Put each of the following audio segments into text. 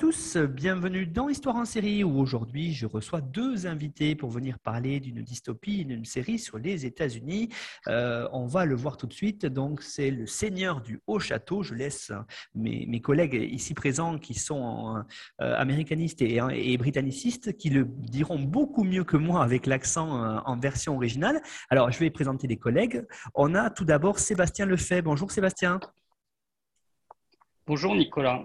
Tous, bienvenue dans Histoire en série où aujourd'hui je reçois deux invités pour venir parler d'une dystopie, d'une série sur les États-Unis. Euh, on va le voir tout de suite. Donc c'est le Seigneur du Haut Château. Je laisse mes, collègues ici présents qui sont euh, américanistes et, et, britannicistes qui le diront beaucoup mieux que moi avec l'accent euh, en version originale. Alors je vais présenter les collègues. On a tout d'abord Sébastien Lefebvre. Bonjour Sébastien. Bonjour Nicolas.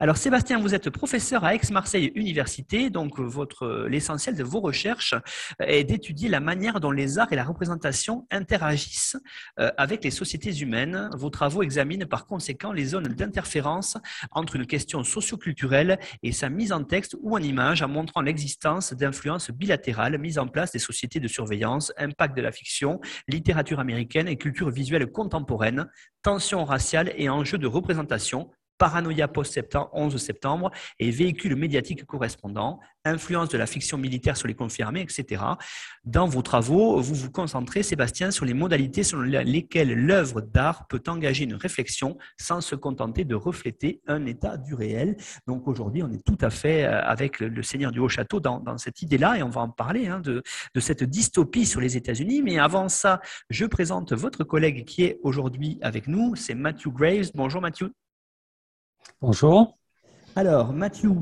Alors Sébastien, vous êtes professeur à Aix-Marseille Université, donc votre l'essentiel de vos recherches est d'étudier la manière dont les arts et la représentation interagissent euh, avec les sociétés humaines. Vos travaux examinent par conséquent les zones d'interférence entre une question socioculturelle et sa mise en texte ou en image en montrant l'existence d'influences bilatérales mises en place des sociétés de surveillance, impact de la fiction, littérature américaine et culture visuelle contemporaine, tensions raciales et enjeux de représentation Paranoïa post-11 septembre et véhicules médiatiques correspondants, influence de la fiction militaire sur les conflits armés, etc. Dans vos travaux, vous vous concentrez, Sébastien, sur les modalités selon lesquelles l'œuvre d'art peut engager une réflexion sans se contenter de refléter un état du réel. Donc aujourd'hui, on est tout à fait euh, avec le Seigneur du Haut-Château dans, cette idée-là et on va en parler hein, de, de cette dystopie sur les États-Unis. Mais avant ça, je présente votre collègue qui est aujourd'hui avec nous, c'est Matthew Graves. Bonjour Matthew. Bonjour. Alors, Mathieu,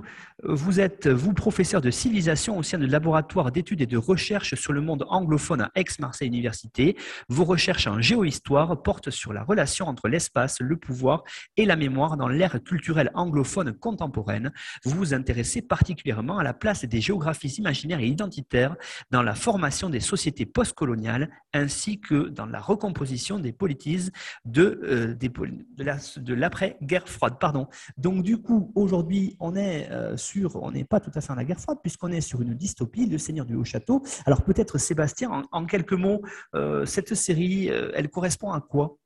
vous êtes, vous, professeur de civilisation au sein du laboratoire d'études et de recherche sur le monde anglophone à Aix-Marseille Université. Vos recherches en géohistoire portent sur la relation entre l'espace, le pouvoir et la mémoire dans l'ère culturelle anglophone contemporaine. Vous vous intéressez particulièrement à la place des géographies imaginaires et identitaires dans la formation des sociétés postcoloniales ainsi que dans la recomposition des politiques de, euh, de l'après-guerre froide. Pardon. Donc, du coup, aujourd'hui, on est euh, on n'est pas tout à fait en la guerre froide, puisqu'on est sur une dystopie, Le Seigneur du Haut-Château. Alors peut-être, Sébastien, en, quelques mots, euh, cette série, euh, elle correspond à quoi?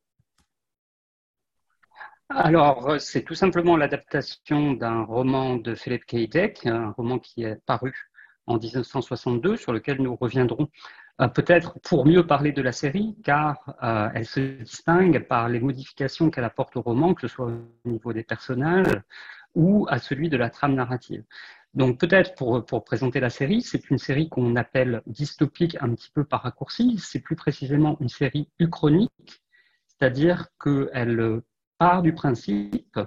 Alors, c'est tout simplement l'adaptation d'un roman de Philip K. Dick, un roman qui est paru en 1962, sur lequel nous reviendrons euh, peut-être pour mieux parler de la série, car elle se distingue par les modifications qu'elle apporte au roman, que ce soit au niveau des personnages, ou à celui de la trame narrative. Donc peut-être pour, présenter la série, c'est une série qu'on appelle dystopique un petit peu par raccourci, c'est plus précisément une série uchronique, c'est-à-dire qu'elle part du principe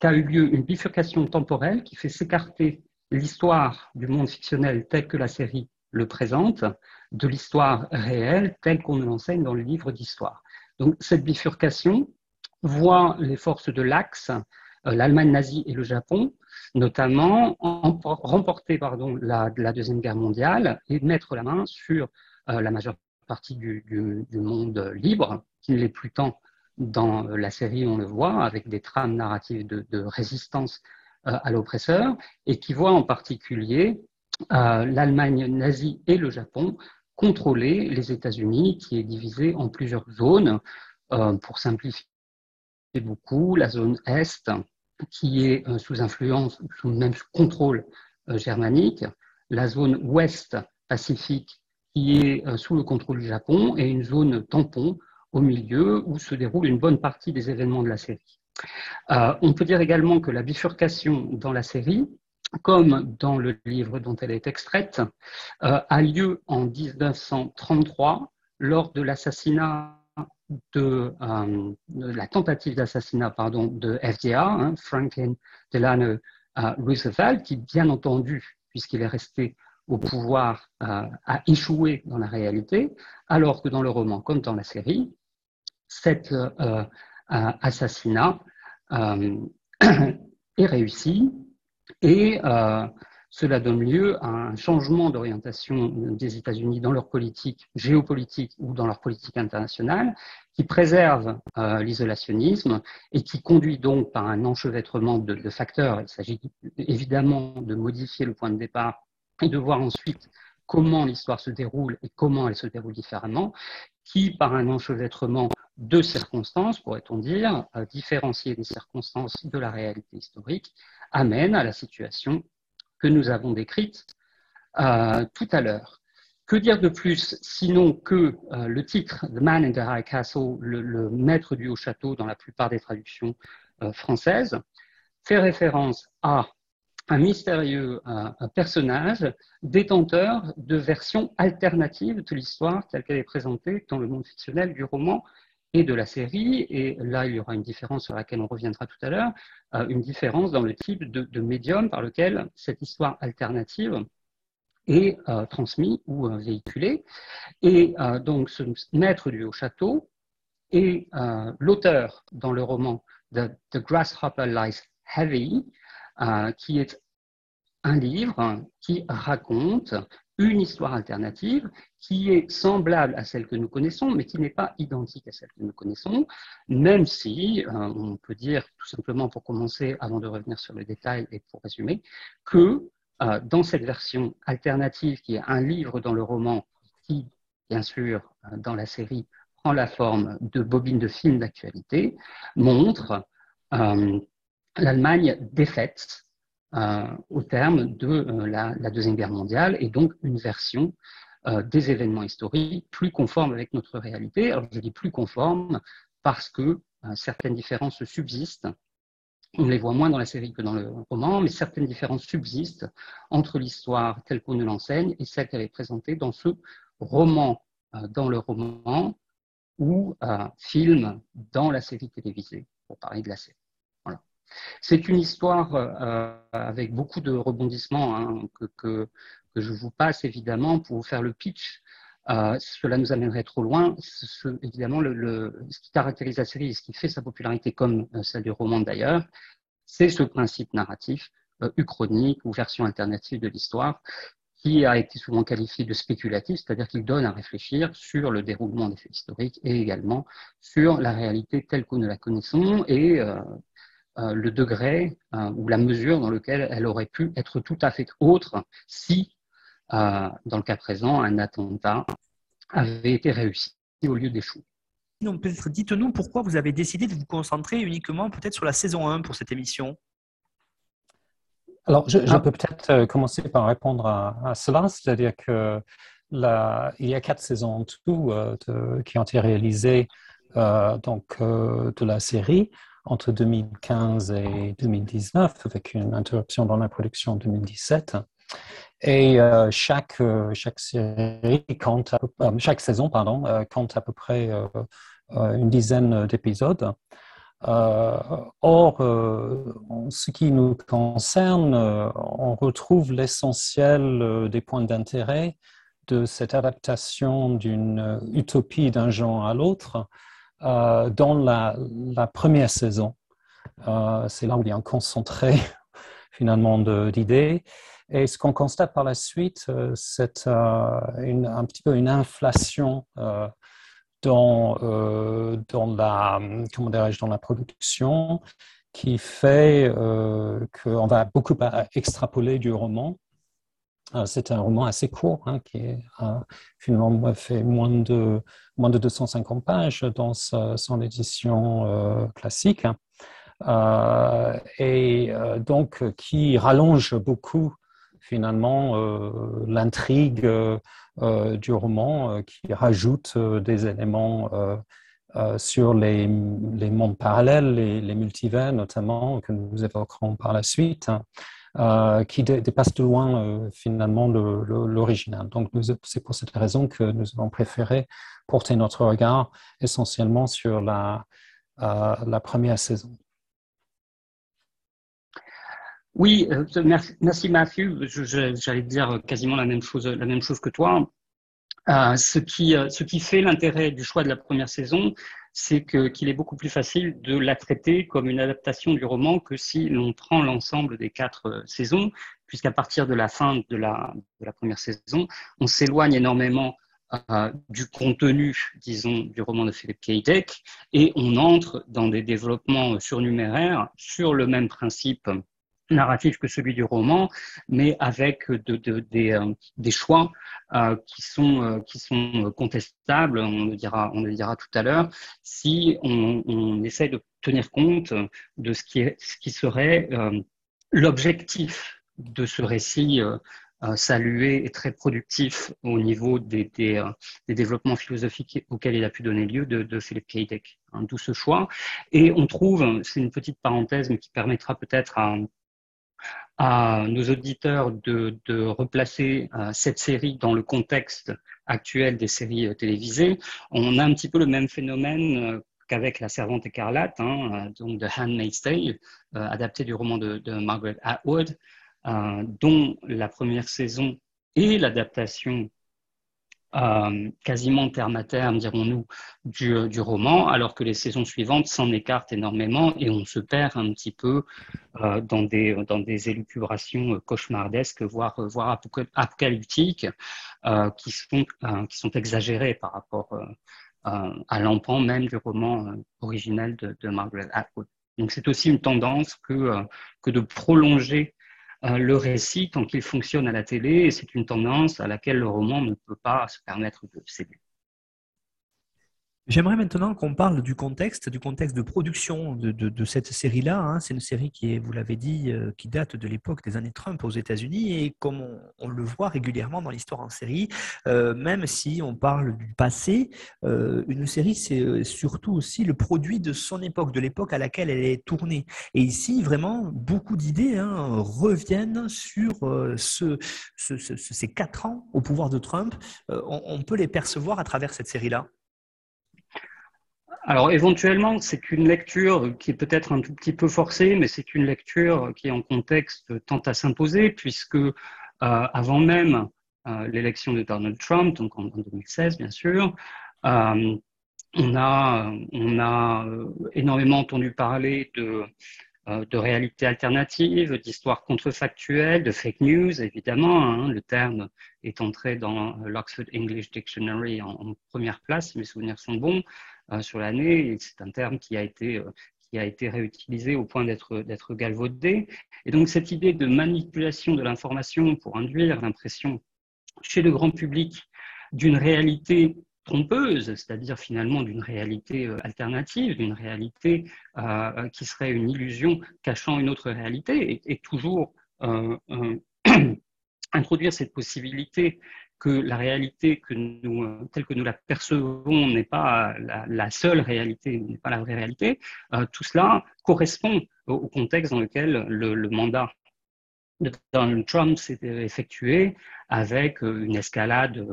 qu'a eu lieu une bifurcation temporelle qui fait s'écarter l'histoire du monde fictionnel tel que la série le présente de l'histoire réelle telle qu'on l'enseigne dans le livre d'histoire. Donc cette bifurcation voit les forces de l'axe l'Allemagne nazie et le Japon, notamment remporter pardon, la, Deuxième Guerre mondiale et mettre la main sur euh, la majeure partie du, monde libre, qui ne l'est plus tant dans la série, on le voit, avec des trames narratives de, résistance euh, à l'oppresseur, et qui voit en particulier l'Allemagne nazie et le Japon contrôler les États-Unis, qui est divisé en plusieurs zones. pour simplifier beaucoup, la zone Est, qui est euh, sous influence, sous même contrôle euh, germanique, la zone ouest Pacifique qui est euh, sous le contrôle du Japon et une zone tampon au milieu où se déroule une bonne partie des événements de la série. on peut dire également que la bifurcation dans la série, comme dans le livre dont elle est extraite, a lieu en 1933 lors de l'assassinat de, euh, la tentative d'assassinat pardon, de FDA, hein, Franklin Delano euh, Roosevelt, qui bien entendu, puisqu'il est resté au pouvoir, euh, a échoué dans la réalité, alors que dans le roman comme dans la série, cet assassinat est réussi et cela donne lieu à un changement d'orientation des États-Unis dans leur politique géopolitique ou dans leur politique internationale, qui préserve euh, l'isolationnisme et qui conduit donc par un enchevêtrement de, de facteurs, il s'agit évidemment de modifier le point de départ et de voir ensuite comment l'histoire se déroule et comment elle se déroule différemment, qui, par un enchevêtrement de circonstances, pourrait-on dire, différencier les circonstances de la réalité historique, amène à la situation nous avons décrite euh, tout à l'heure. Que dire de plus sinon que euh, le titre The Man in the High Castle, le, maître du haut château dans la plupart des traductions euh, françaises, fait référence à un mystérieux personnage détenteur de versions alternatives de l'histoire telle qu'elle est présentée dans le monde fictionnel du roman et de la série. Et là, il y aura une différence sur laquelle on reviendra tout à l'heure, euh, une différence dans le type de, médium par lequel cette histoire alternative est euh, transmise ou euh, véhiculée. Et donc, ce maître du haut château est l'auteur dans le roman The Grasshopper Lies Heavy, qui est un livre qui raconte une histoire alternative qui est semblable à celle que nous connaissons, mais qui n'est pas identique à celle que nous connaissons, même si euh, on peut dire tout simplement pour commencer, avant de revenir sur le détail et pour résumer, que euh, dans cette version alternative, qui est un livre dans le roman, qui, bien sûr, euh, dans la série, prend la forme de bobines de films d'actualité, montre l'Allemagne défaite au terme de euh, la, Deuxième Guerre mondiale et donc une version euh, des événements historiques plus conforme avec notre réalité. Alors je dis plus conforme parce que certaines différences subsistent. On les voit moins dans la série que dans le roman, mais certaines différences subsistent entre l'histoire telle qu'on nous l'enseigne et celle qu'elle est présentée dans ce roman, dans le roman ou film dans la série télévisée, pour parler de la série. C'est une histoire euh, avec beaucoup de rebondissements hein, que, je vous passe évidemment pour vous faire le pitch. Euh, cela nous amènerait trop loin. Ce, évidemment, ce qui caractérise la série et ce qui fait sa popularité, comme euh, celle du roman d'ailleurs, c'est ce principe narratif uchronique ou version alternative de l'histoire qui a été souvent qualifié de spéculatif, c'est-à-dire qu'il donne à réfléchir sur le déroulement des faits historiques et également sur la réalité telle que nous la connaissons et le degré euh, ou la mesure dans lequel elle aurait pu être tout à fait autre si, euh, dans le cas présent, un attentat avait été réussi au lieu d'échouer. Donc peut-être dites-nous pourquoi vous avez décidé de vous concentrer uniquement peut-être sur la saison 1 pour cette émission. Alors je, ah. peux peut-être commencer par répondre à, cela, c'est-à-dire que il y a quatre saisons en tout qui ont été réalisées donc, de la série entre 2015 et 2019, avec une interruption dans la production en 2017. Et euh, chaque, euh, chaque série compte, euh, chaque saison, pardon, compte à peu près une dizaine d'épisodes. or, en ce qui nous concerne, on retrouve l'essentiel des points d'intérêt de cette adaptation d'une utopie d'un genre à l'autre euh, dans la, première saison. Euh, c'est là où il y a un concentré finalement d'idées. Et ce qu'on constate par la suite, euh, c'est un petit peu une inflation dans, dans, la, comment dans la production qui fait qu'on va beaucoup extrapoler du roman c'est un roman assez court, hein, qui est, euh, finalement fait moins de, moins de 250 pages dans son édition euh, classique. Et donc qui rallonge beaucoup finalement l'intrigue du roman, qui rajoute des éléments sur les, les, mondes parallèles, les, les, multivers notamment, que nous évoquerons par la suite. Euh, qui dépasse de loin euh, finalement l'original. Donc c'est pour cette raison que nous avons préféré porter notre regard essentiellement sur la, euh, première saison. Oui, merci, Matthew. J'allais dire quasiment la même chose, la même chose que toi. ce qui fait l'intérêt du choix de la première saison, c'est qu'il est beaucoup plus facile de la traiter comme une adaptation du roman que si l'on prend l'ensemble des quatre saisons, puisqu'à partir de la fin de la, première saison, on s'éloigne énormément euh, du contenu, disons, du roman de Philip K. Dick, et on entre dans des développements surnuméraires sur le même principe narratif que celui du roman, mais avec euh, des, choix euh, qui, sont, sont contestables, on le dira, on le dira tout à l'heure, si on, on, essaie de tenir compte de ce qui, serait l'objectif de ce récit euh, salué et très productif au niveau des, euh, développements philosophiques auxquels il a pu donner lieu de, de Philip K. Dick. Hein, D'où ce choix. Et on trouve, c'est une petite parenthèse, mais qui permettra peut-être à, à nos auditeurs de, replacer euh, cette série dans le contexte actuel des séries télévisées. On a un petit peu le même phénomène qu'avec La Servante écarlate, hein, donc de Handmaid's Tale, adapté du roman de, de Margaret Atwood, euh, dont la première saison est l'adaptation euh, quasiment terme à terme, dirons-nous, du, du, roman, alors que les saisons suivantes s'en écartent énormément et on se perd un petit peu euh, dans, des, dans des élucubrations cauchemardesques, voire, voire apocalyptiques, euh, qui, sont, euh, qui sont exagérées par rapport euh, à l'empan même du roman original de, de Margaret Atwood. Donc c'est aussi une tendance que, que de prolonger euh, le récit tant qu'il fonctionne à la télé, c'est une tendance à laquelle le roman ne peut pas se permettre de céder. J'aimerais maintenant qu'on parle du contexte, du contexte de production de, cette série-là. Hein. C'est une série qui vous l'avez dit, euh, qui date de l'époque des années Trump aux États-Unis et comme on, le voit régulièrement dans l'histoire en série, euh, même si on parle du passé, euh, une série c'est surtout aussi le produit de son époque, de l'époque à laquelle elle est tournée. Et ici, vraiment, beaucoup d'idées hein, reviennent sur ce, ce, ce, ces quatre ans au pouvoir de Trump. On peut les percevoir à travers cette série-là. Alors éventuellement, c'est une lecture qui est peut-être un tout petit peu forcée, mais c'est une lecture qui en contexte tente à s'imposer, puisque euh, avant même euh, l'élection de Donald Trump, donc en, en 2016 bien sûr, euh, on a, on énormément entendu parler de, de réalité alternative, d'histoire contrefactuelle, de fake news, évidemment. Hein, le terme est entré dans l'Oxford English Dictionary en, première place, mes souvenirs sont bons. Euh, sur l'année. C'est un terme qui a été euh, qui a été réutilisé au point d'être galvaudé. Et donc cette idée de manipulation de l'information pour induire l'impression chez le grand public d'une réalité trompeuse, c'est-à-dire finalement d'une réalité euh, alternative, d'une réalité euh, qui serait une illusion cachant une autre réalité, et, toujours introduire cette possibilité que la réalité telle que nous la percevons n'est pas la, seule réalité, n'est pas la vraie réalité, euh, tout cela correspond au, contexte dans lequel le, mandat de Donald Trump s'est effectué avec euh, une escalade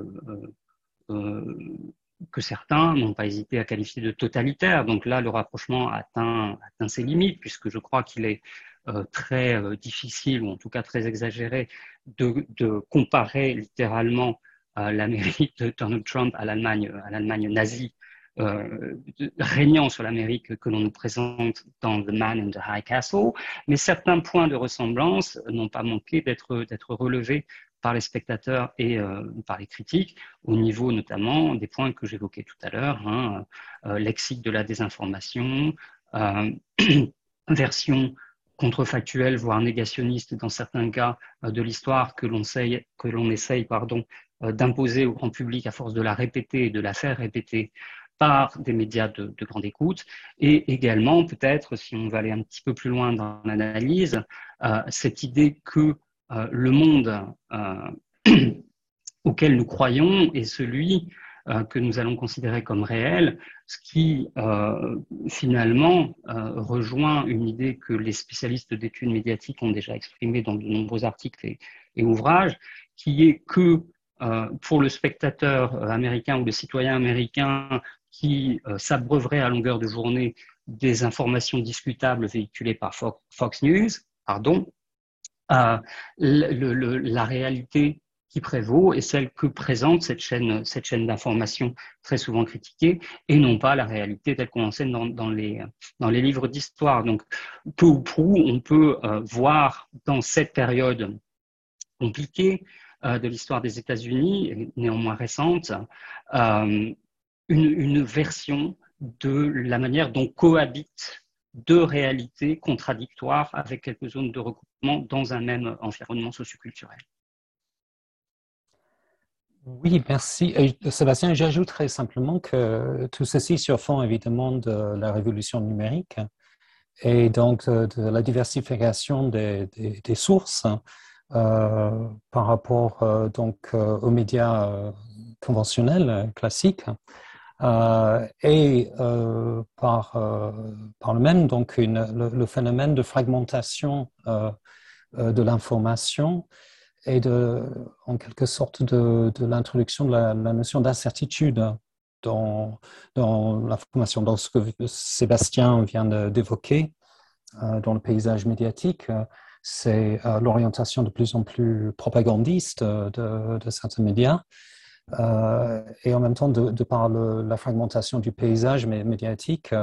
euh, que certains n'ont pas hésité à qualifier de totalitaire. Donc là, le rapprochement atteint, ses limites, puisque je crois qu'il est très difficile, ou en tout cas très exagéré, de, comparer littéralement euh, l'Amérique de Donald Trump à l'Allemagne, à l'Allemagne nazie, euh, régnant sur l'Amérique que l'on nous présente dans The Man in the High Castle, mais certains points de ressemblance n'ont pas manqué d'être relevés par les spectateurs et euh, par les critiques, au niveau notamment des points que j'évoquais tout à l'heure, hein, lexique de la désinformation, version contrefactuel, voire négationniste dans certains cas euh, de l'histoire que l'on essaye, euh, d'imposer au grand public à force de la répéter et de la faire répéter par des médias de, de grande écoute, et également peut-être, si on va aller un petit peu plus loin dans l'analyse, euh, cette idée que le monde auquel nous croyons est celui que nous allons considérer comme réel, ce qui euh, finalement euh, rejoint une idée que les spécialistes d'études médiatiques ont déjà exprimée dans de nombreux articles et, ouvrages, qui est que euh, pour le spectateur américain ou le citoyen américain qui euh, s'abreuverait à longueur de journée des informations discutables véhiculées par Fox News, pardon, euh, la réalité qui prévaut et celle que présente cette chaîne, cette chaîne d'information très souvent critiquée et non pas la réalité telle qu'on enseigne dans, les, dans les livres d'histoire. Donc, peu ou prou, on peut euh, voir dans cette période compliquée euh, de l'histoire des États-Unis, néanmoins récente, euh, une, une version de la manière dont cohabitent deux réalités contradictoires avec quelques zones de recoupement dans un même environnement socioculturel. Oui, merci. Sébastien, j'ajouterais simplement que tout ceci sur fond évidemment de la révolution numérique et donc de, la diversification des, sources euh, par rapport euh, donc euh, aux médias conventionnels classiques et par, par le même donc le, phénomène de fragmentation de l'information et en quelque sorte de, l'introduction de la, notion d'incertitude dans, dans la formation, dans ce que Sébastien vient d'évoquer euh, dans le paysage médiatique. C'est euh, l'orientation de plus en plus propagandiste de, certains médias. Euh, et en même temps, de par la fragmentation du paysage médiatique,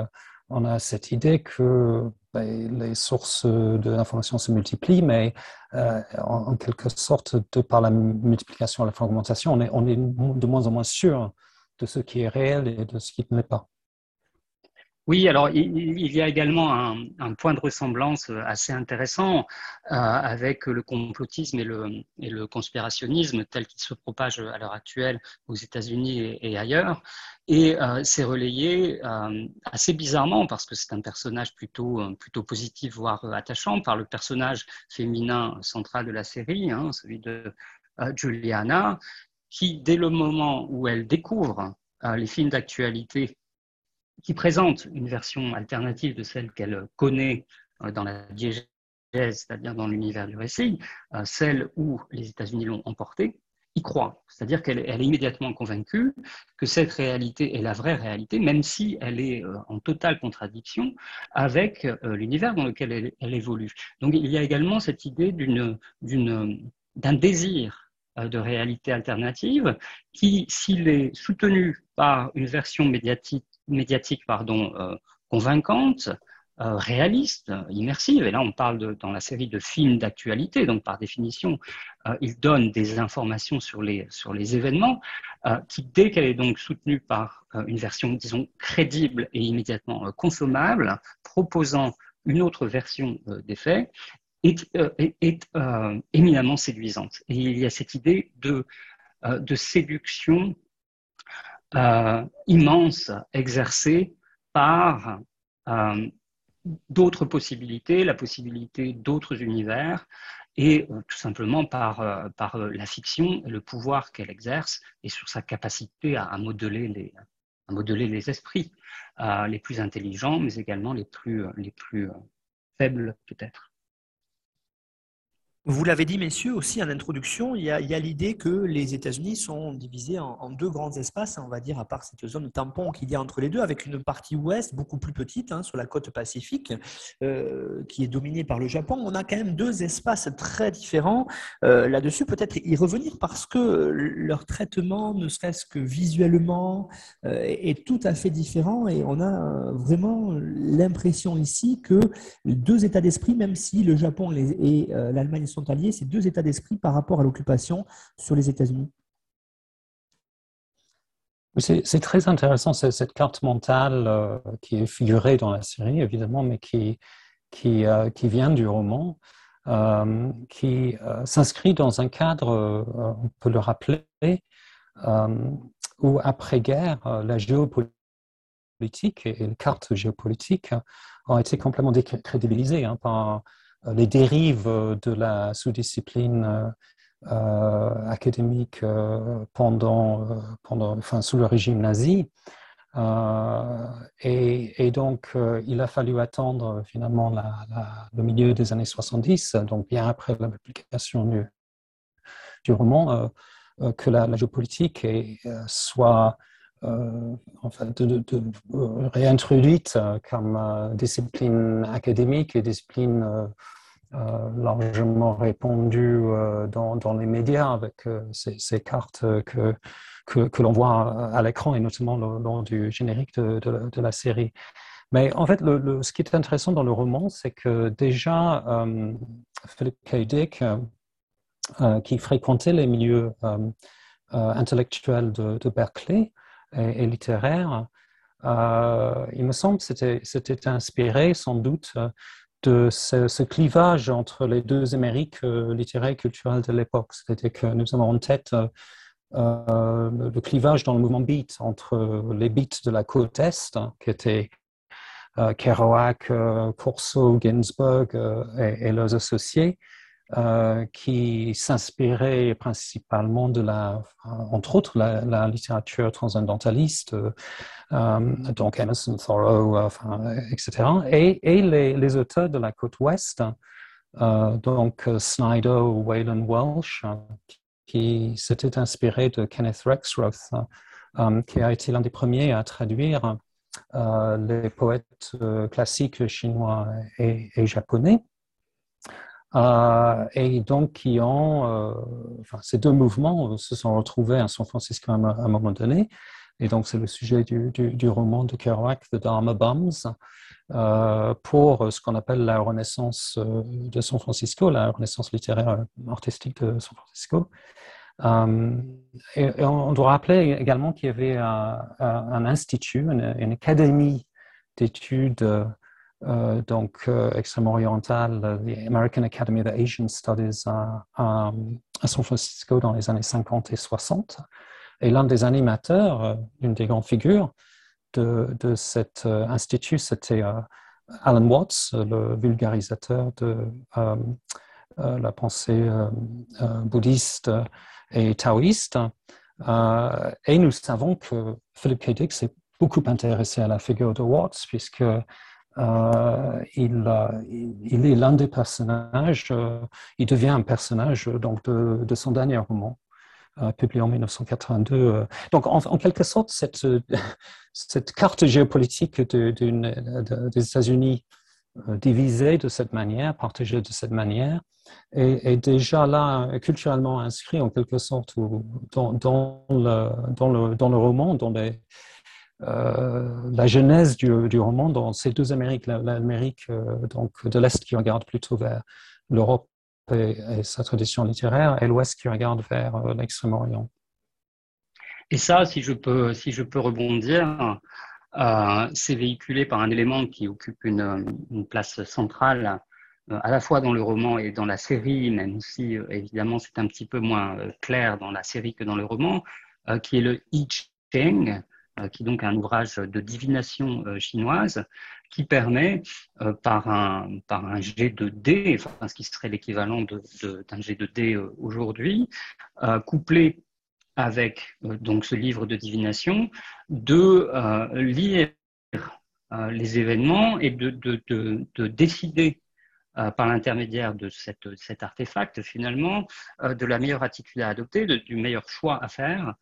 on a cette idée que ben, les sources de l'information se multiplient, mais euh, en, quelque sorte, de par la multiplication et la fragmentation, on est, on est de moins en moins sûr de ce qui est réel et de ce qui ne l'est pas. Oui, alors il, y a également un, point de ressemblance euh, assez intéressant euh, avec le complotisme et le, conspirationnisme tel qu'il se propage à l'heure actuelle aux États-Unis et, ailleurs. Et euh, c'est relayé assez bizarrement parce que c'est un personnage plutôt, plutôt positif, voire attachant, par le personnage féminin central de la série, hein, celui de Juliana, qui, dès le moment où elle découvre les films d'actualité qui présente une version alternative de celle qu'elle connaît euh, dans la diégèse, c'est-à-dire dans l'univers du récit, euh, celle où les États-Unis l'ont emportée, y croit. C'est-à-dire qu'elle est immédiatement convaincue que cette réalité est la vraie réalité, même si elle est euh, en totale contradiction avec l'univers dans lequel elle, elle, évolue. Donc il y a également cette idée d'un désir de réalité alternative qui, s'il est soutenu par une version médiatique médiatique pardon, euh, convaincante, euh, réaliste, immersive. Et là, on parle de, dans la série de films d'actualité, donc par définition, euh, il donne des informations sur les, sur les événements, qui, dès qu'elle est donc soutenue par une version, disons, crédible et immédiatement consommable, proposant une autre version des faits, est, est, éminemment séduisante. Et il y a cette idée de, de séduction euh, immense exercée par euh, d'autres possibilités, la possibilité d'autres univers, et euh, tout simplement par, la fiction et le pouvoir qu'elle exerce, et sur sa capacité à, modeler, les, à modeler les esprits, les plus intelligents, mais également les plus, les plus faibles peut-être. Vous l'avez dit, messieurs, aussi en introduction, il y a, l'idée que les États-Unis sont divisés en, deux grands espaces, on va dire, à part cette zone tampon qu'il y a entre les deux, avec une partie ouest beaucoup plus petite, hein, sur la côte pacifique, euh, qui est dominée par le Japon. On a quand même deux espaces très différents. Euh, là-dessus, peut-être y revenir parce que leur traitement, ne serait-ce que visuellement, euh, est tout à fait différent et on a vraiment l'impression ici que deux états d'esprit, même si le Japon et l'Allemagne sont alliés, ces deux états d'esprit par rapport à l'occupation sur les États-Unis. C'est très intéressant, cette carte mentale euh, qui est figurée dans la série, évidemment, mais qui, qui, euh, vient du roman, euh, qui s'inscrit dans un cadre, on peut le rappeler, où après-guerre, la géopolitique et les cartes géopolitiques ont été complètement décrédibilisées hein, par les dérives euh, de la sous-discipline euh, académique pendant, pendant, enfin, sous le régime nazi. et, donc, il a fallu attendre finalement le milieu des années 70, donc bien après la publication du, du roman, que la, géopolitique soit en fait, de, réintroduite comme discipline académique et discipline largement répandu dans, les médias avec ces, cartes que, que, l'on voit à l'écran et notamment lors du générique de, la série. Mais en fait, ce qui est intéressant dans le roman, c'est que déjà, euh, Philip K. Dick, qui fréquentait les milieux intellectuels de Berkeley et, littéraires, euh, il me semble que c'était inspiré sans doute de ce, clivage entre les deux Amériques euh, littéraires et culturelles de l'époque. C'est-à-dire que nous avons en tête euh, le clivage dans le mouvement beat entre les beats de la côte Est, qui étaient Kerouac, Corso, Ginsberg et, leurs associés, euh, qui s'inspirait principalement de la, entre autres, la, littérature transcendentaliste, euh, donc Emerson, Thoreau, etc. Et, et les, auteurs de la côte ouest, euh, donc Snyder ou Waylon Welsh, qui s'étaient inspirés de Kenneth Rexroth, qui a été l'un des premiers à traduire les poètes classiques chinois et japonais. Euh, et donc qui ont, euh, ces deux mouvements se sont retrouvés à San Francisco à, un moment donné. Et donc c'est le sujet du, roman de Kerouac, The Dharma Bums, euh, pour ce qu'on appelle la renaissance de San Francisco, la renaissance littéraire artistique de San Francisco. Et, on doit rappeler également qu'il y avait un, institut, une académie d'études euh, donc euh, extrêmement oriental, the American Academy of Asian Studies à, San Francisco dans les années 50 et 60. Et l'un des animateurs, euh, une des grandes figures de, de cet institut, c'était Alan Watts, le vulgarisateur de la pensée bouddhiste et taoïste. et nous savons que Philip K. Dick s'est beaucoup intéressé à la figure de Watts, puisque euh, il, il, est l'un des personnages, euh, il devient un personnage donc, de, son dernier roman, euh, publié en 1982. Donc, en, quelque sorte, cette, carte géopolitique de, des États-Unis divisée de cette manière, partagée de cette manière, est, déjà là culturellement inscrit en quelque sorte dans, le, dans, le, roman, dans les, euh, la genèse du, roman dans ces deux Amériques, l'Amérique euh, donc de l'Est qui regarde plutôt vers l'Europe et, sa tradition littéraire, et l'Ouest qui regarde vers euh, l'Extrême-Orient. Et ça, si je peux, si je peux rebondir, c'est véhiculé par un élément qui occupe une, place centrale à la fois dans le roman et dans la série, même si évidemment c'est un petit peu moins clair dans la série que dans le roman, qui est le I Ching, euh, qui est donc un ouvrage de divination euh, chinoise qui permet, euh, par, un, par un jet de dés, ce qui serait l'équivalent d'un jet de dés aujourd'hui, couplé avec donc ce livre de divination, de lire les événements et de, de, de décider par l'intermédiaire de cet artefact, finalement, de la meilleure attitude à adopter, du meilleur choix à faire euh,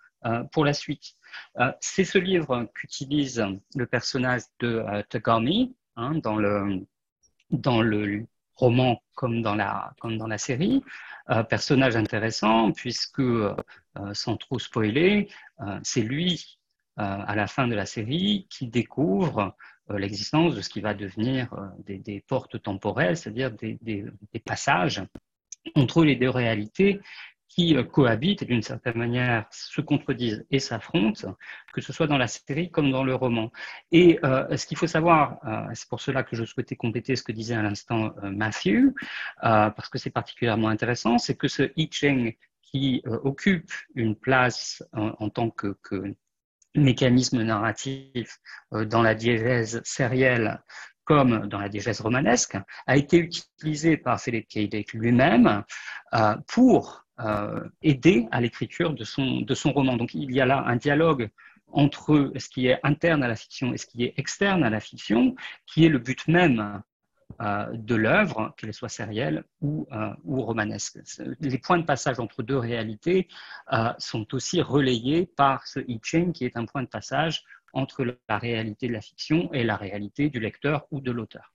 pour la suite. Euh, c'est ce livre qu'utilise le personnage de euh, Tagami hein, dans, le, dans le roman comme dans la, comme dans la série. personnage intéressant puisque, sans trop spoiler, c'est lui, à la fin de la série, qui découvre l'existence de ce qui va devenir des, portes temporelles, c'est-à-dire des, des, passages entre les deux réalités qui euh, cohabitent et d'une certaine manière se contredisent et s'affrontent, que ce soit dans la série comme dans le roman. Et euh, ce qu'il faut savoir, euh, c'est pour cela que je souhaitais compléter ce que disait à l'instant Matthew, parce que c'est particulièrement intéressant, c'est que ce I Ching qui occupe une place en, tant que, mécanisme narratif dans la diégèse sérielle comme dans la diégèse romanesque, a été utilisé par Philip K. Lui-même pour aider à l'écriture de son, de son roman. Donc il y a là un dialogue entre ce qui est interne à la fiction et ce qui est externe à la fiction, qui est le but même euh, de l'œuvre, qu'elle soit sérielle ou, euh, ou, romanesque. Les points de passage entre deux réalités sont aussi relayés par ce I Ching, qui est un point de passage entre la réalité de la fiction et la réalité du lecteur ou de l'auteur.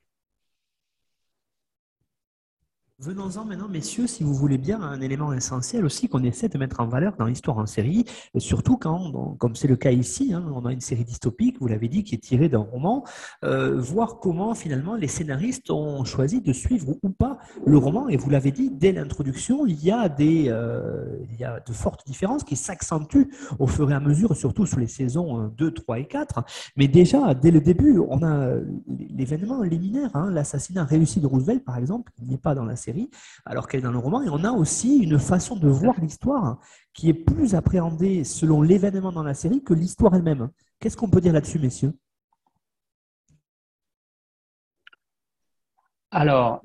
Venons-en maintenant, messieurs, si vous voulez bien, un élément essentiel aussi qu'on essaie de mettre en valeur dans l'histoire en série, surtout quand, comme c'est le cas ici, hein, on a une série dystopique, vous l'avez dit, qui est tirée d'un roman, euh, voir comment finalement les scénaristes ont choisi de suivre ou pas le roman. Et vous l'avez dit, dès l'introduction, il, y a euh, il y a de fortes différences qui s'accentuent au fur et à mesure, surtout sur les saisons 2, 3 et 4. Mais déjà, dès le début, on a l'événement liminaire, hein, l'assassinat réussi de Roosevelt, par exemple, qui n'est pas dans la série alors qu'elle est dans le roman. Et on a aussi une façon de voir l'histoire qui est plus appréhendée selon l'événement dans la série que l'histoire elle-même. Qu'est-ce qu'on peut dire là-dessus, messieurs? Alors,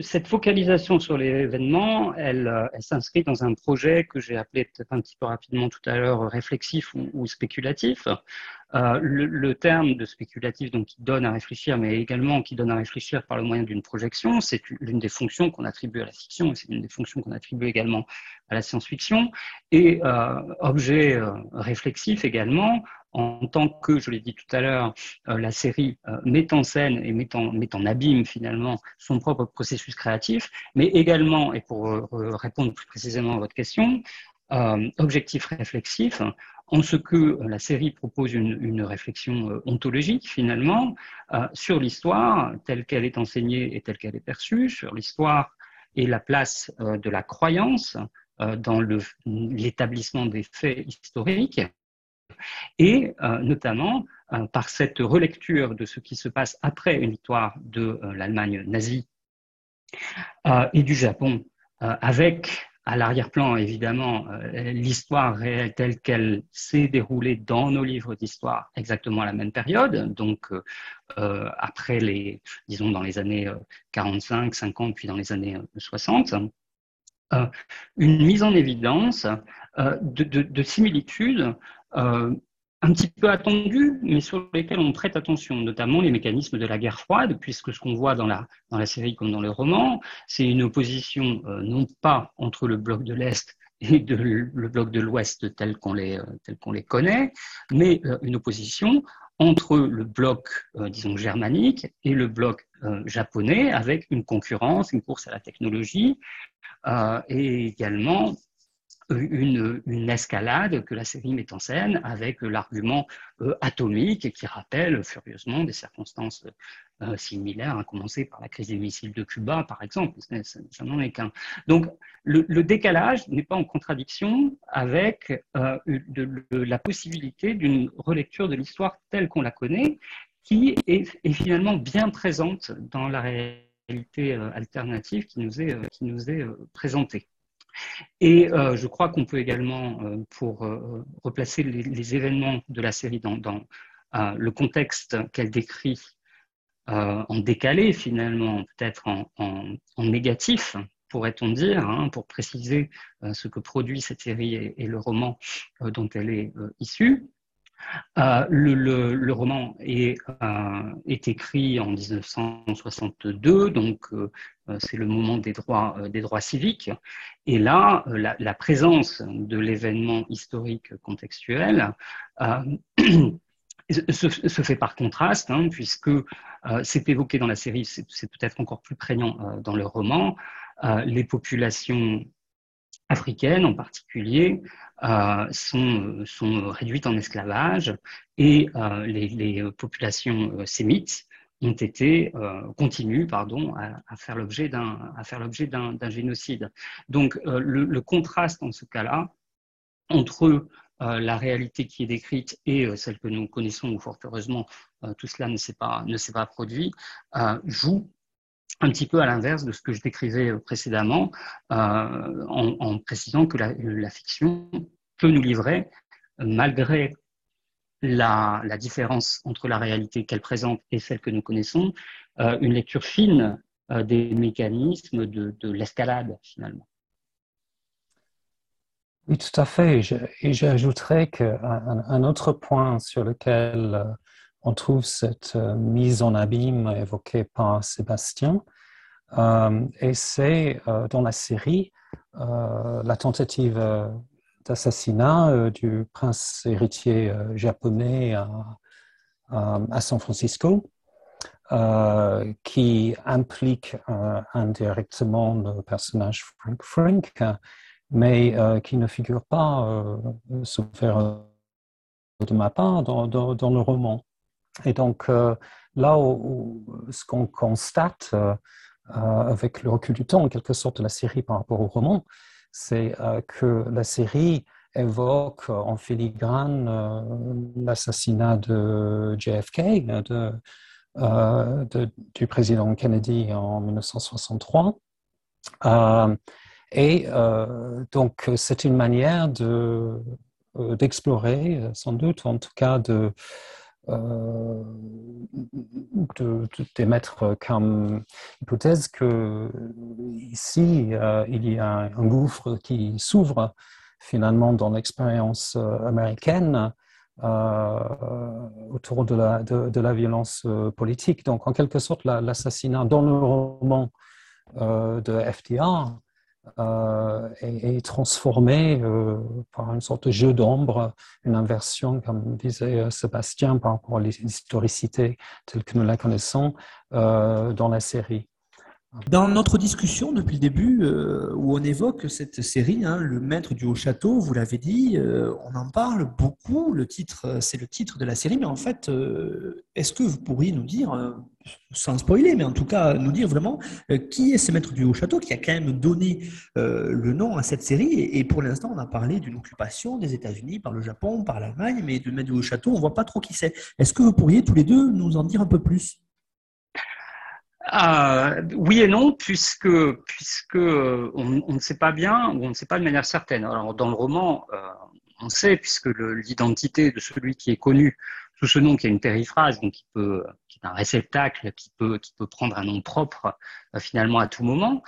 cette focalisation sur l'événement, elle, euh, elle s'inscrit dans un projet que j'ai appelé peut-être un petit peu rapidement tout à l'heure réflexif ou, spéculatif. Euh, le, terme de spéculatif, donc qui donne à réfléchir, mais également qui donne à réfléchir par le moyen d'une projection, c'est l'une des fonctions qu'on attribue à la fiction, et c'est l'une des fonctions qu'on attribue également à la science-fiction. Et euh, objet réflexif également, en tant que, je l'ai dit tout à l'heure, euh, la série euh, met en scène et met en, met en, abîme finalement son propre processus créatif, mais également, et pour euh, répondre plus précisément à votre question, objectif réflexif, en ce que la série propose une, réflexion ontologique finalement sur l'histoire telle qu'elle est enseignée et telle qu'elle est perçue, sur l'histoire et la place de la croyance dans l'établissement des faits historiques et euh, notamment euh, par cette relecture de ce qui se passe après une victoire de euh, l'Allemagne nazie et du Japon, avec à l'arrière-plan, évidemment, l'histoire réelle telle qu'elle s'est déroulée dans nos livres d'histoire exactement à la même période, donc après les, disons, dans les années 45, 50, puis dans les années 60. une mise en évidence de, de, de similitudes euh, un petit peu attendus, mais sur lesquels on prête attention, notamment les mécanismes de la guerre froide, puisque ce qu'on voit dans la, dans la série comme dans le roman, c'est une opposition euh, non pas entre le bloc de l'Est et le bloc de l'Ouest tel qu'on les, euh, tel qu'on les connaît, mais une opposition entre le bloc, disons, germanique et le bloc japonais, avec une concurrence, une course à la technologie, et également une, escalade que la série met en scène avec l'argument euh, atomique qui rappelle furieusement des circonstances euh, similaires, à commencer par la crise des missiles de Cuba, par exemple. Ça, n'en est qu'un. Donc, le, décalage n'est pas en contradiction avec euh, la possibilité d'une relecture de l'histoire telle qu'on la connaît, qui est, finalement bien présente dans la réalité alternative qui nous est présentée. Et euh, je crois qu'on peut également, euh, pour euh, replacer les, événements de la série dans, le contexte qu'elle décrit en décalé finalement, peut-être en, négatif, pourrait-on dire, hein, pour préciser ce que produit cette série et le roman dont elle est issue. Euh, le, roman est, euh, écrit en 1962, donc euh, c'est le moment des droits, des droits civiques. Et là, la, présence de l'événement historique contextuel se, fait par contraste, hein, puisque c'est évoqué dans la série, c'est peut-être encore plus prégnant dans le roman, les populations africaines en particulier euh, sont, sont, réduites en esclavage et euh, les, populations euh, sémites ont été continuent pardon à, faire l'objet d'un génocide. Donc le, le, contraste en ce cas-là entre la réalité qui est décrite et celle que nous connaissons, ou fort heureusement, tout cela ne s'est pas, ne s'est pas produit, joue un petit peu à l'inverse de ce que je décrivais euh, précédemment, euh, en, précisant que la, fiction peut nous livrer, malgré la, différence entre la réalité qu'elle présente et celle que nous connaissons, euh, une lecture fine des mécanismes de, l'escalade, finalement. Oui, tout à fait. Et j'ajouterais qu'un un autre point sur lequel on trouve cette euh, mise en abîme évoquée par Sébastien. Euh, et c'est euh, dans la série la tentative d'assassinat du prince héritier japonais à, San Francisco. qui implique indirectement le personnage Frank Frank, mais qui ne figure pas, sous de ma part, dans, le roman. Et donc, là où, ce qu'on constate avec le recul du temps, en quelque sorte, de la série par rapport au roman, c'est que la série évoque en filigrane l'assassinat de JFK, de, du président Kennedy en 1963. Euh, et euh, donc, c'est une manière de, euh, d'explorer, sans doute, en tout cas, de, d'émettre comme hypothèse que ici, il y a un gouffre qui s'ouvre finalement dans l'expérience américaine euh, autour de la, de, violence euh, politique. Donc, en quelque sorte, l'assassinat dans le roman euh, de FDR est, transformé par une sorte de jeu d'ombre, une inversion, comme disait Sébastien, par rapport à l'historicité telle que nous la connaissons dans la série. Dans notre discussion depuis le début, euh, où on évoque cette série, hein, Le Maître du Haut Château, vous l'avez dit, euh, on en parle beaucoup. Le titre, euh, c'est le titre de la série, mais en fait, est-ce que vous pourriez nous dire, sans spoiler, mais en tout cas nous dire vraiment qui est ce Maître du Haut Château qui a quand même donné le nom à cette série? Et, pour l'instant, on a parlé d'une occupation des États-Unis par le Japon, par l'Allemagne, mais de Maître du Haut Château, on voit pas trop qui c'est. Est-ce que vous pourriez tous les deux nous en dire un peu plus? Euh, oui et non, puisque, puisque on, ne sait pas bien ou on ne sait pas de manière certaine. Alors, dans le roman, euh, on sait, puisque l'identité de celui qui est connu sous ce nom, qui a une périphrase, donc qui, peut, qui est un réceptacle, qui peut, qui peut prendre un nom propre euh, finalement à tout moment,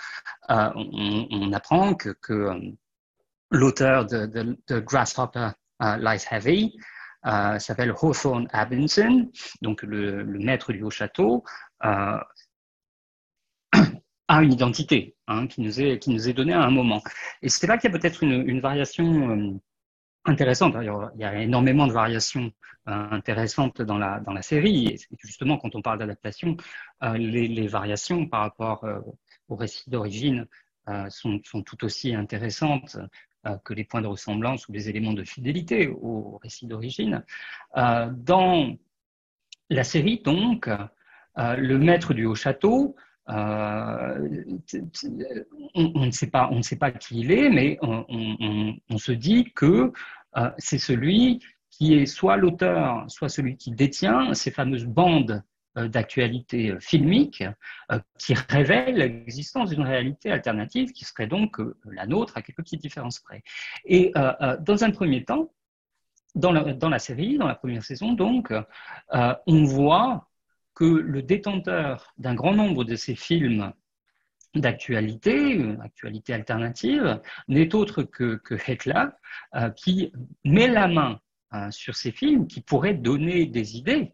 on, apprend que, que l'auteur de, Grasshopper Lies Heavy s'appelle Hawthorne Abinson, donc le, maître du haut château, a une identité hein, qui, nous est, qui nous est donnée à un moment. Et c'est là qu'il y a peut-être une, variation euh, intéressante. Il y a énormément de variations euh, intéressantes dans la, dans la série. Et justement, quand on parle d'adaptation, euh, les, variations par rapport au récit d'origine sont, tout aussi intéressantes que les points de ressemblance ou les éléments de fidélité au récit d'origine. dans la série, donc, le maître du haut château euh, on, ne sait pas, on ne sait pas qui il est, mais on, se dit que euh, c'est celui qui est soit l'auteur, soit celui qui détient ces fameuses bandes euh, d'actualité filmique qui révèlent l'existence d'une réalité alternative qui serait donc la nôtre à quelques petites différences près. Et dans un premier temps, dans la, dans la, série, dans la première saison, donc, on voit que le détenteur d'un grand nombre de ces films d'actualité, actualité alternative, n'est autre que, que euh, qui met la main euh, sur ces films qui pourraient donner des idées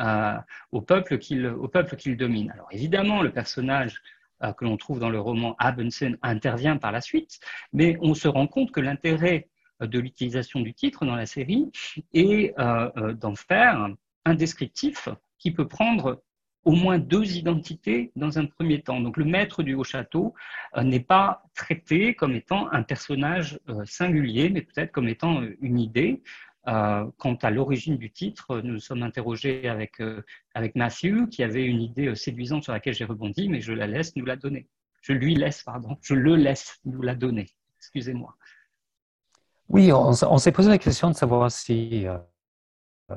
euh, au peuple qu'il domine. Alors évidemment, le personnage que l'on trouve dans le roman Abenson intervient par la suite, mais on se rend compte que l'intérêt de l'utilisation du titre dans la série est d'en faire un descriptif qui peut prendre au moins deux identités dans un premier temps. Donc le maître du haut château euh, n'est pas traité comme étant un personnage euh, singulier, mais peut-être comme étant euh, une idée. quant à l'origine du titre, nous nous sommes interrogés avec, avec Matthew, qui avait une idée séduisante sur laquelle j'ai rebondi, mais je la laisse nous la donner. Je lui laisse, pardon, je le laisse nous la donner. Excusez-moi. Oui, on, on s'est posé la question de savoir si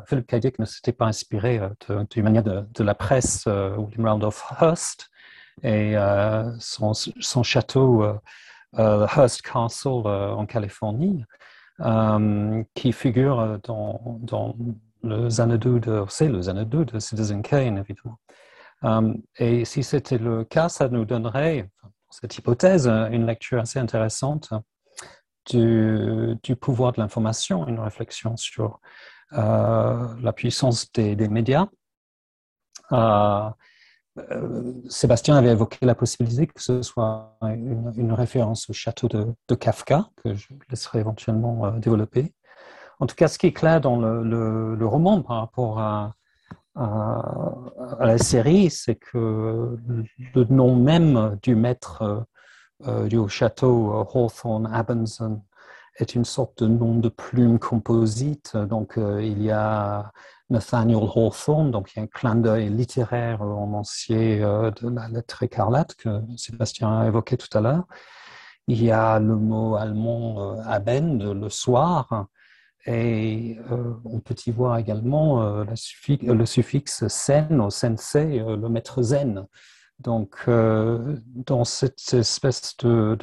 Philip K. Dick ne s'était pas inspiré euh, d'une manière de, la presse euh, William Randolph Hearst et euh, son, château Hearst Castle en Californie, qui figure dans, le Xanadu de, c'est le Xanadu de Citizen Kane, évidemment. et si c'était le cas, ça nous donnerait, cette hypothèse, une lecture assez intéressante du, pouvoir de l'information, une réflexion sur euh, la puissance des, médias. Euh, euh, Sébastien avait évoqué la possibilité que ce soit une, référence au château de, Kafka, que je laisserai éventuellement développer. En tout cas, ce qui est clair dans le, roman par rapport à la série, c'est que le nom même du maître du château Hawthorne Abenson est une sorte de nom de plume composite. Donc, il y a Nathaniel Hawthorne, donc il y a un clin d'œil littéraire au romancier de la lettre écarlate que Sébastien a évoqué tout à l'heure. Il y a le mot allemand Abend, le soir, et euh, on peut y voir également euh, le suffixe sen au sensei, euh, le maître zen. Donc, dans cette espèce de,